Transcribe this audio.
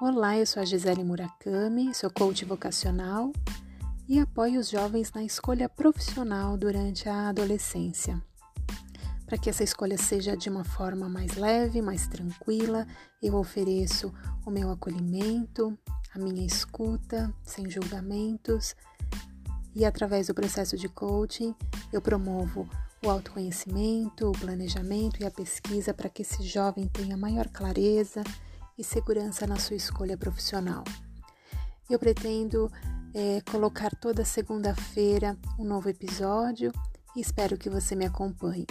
Olá, eu sou a Gisele Murakami, sou coach vocacional e apoio os jovens na escolha profissional durante a adolescência. Para que essa escolha seja de uma forma mais leve, mais tranquila, eu ofereço o meu acolhimento, a minha escuta, sem julgamentos, e através do processo de coaching eu promovo o autoconhecimento, o planejamento e a pesquisa para que esse jovem tenha maior clareza e segurança na sua escolha profissional. Eu pretendo é, colocar toda segunda-feira um novo episódio e espero que você me acompanhe.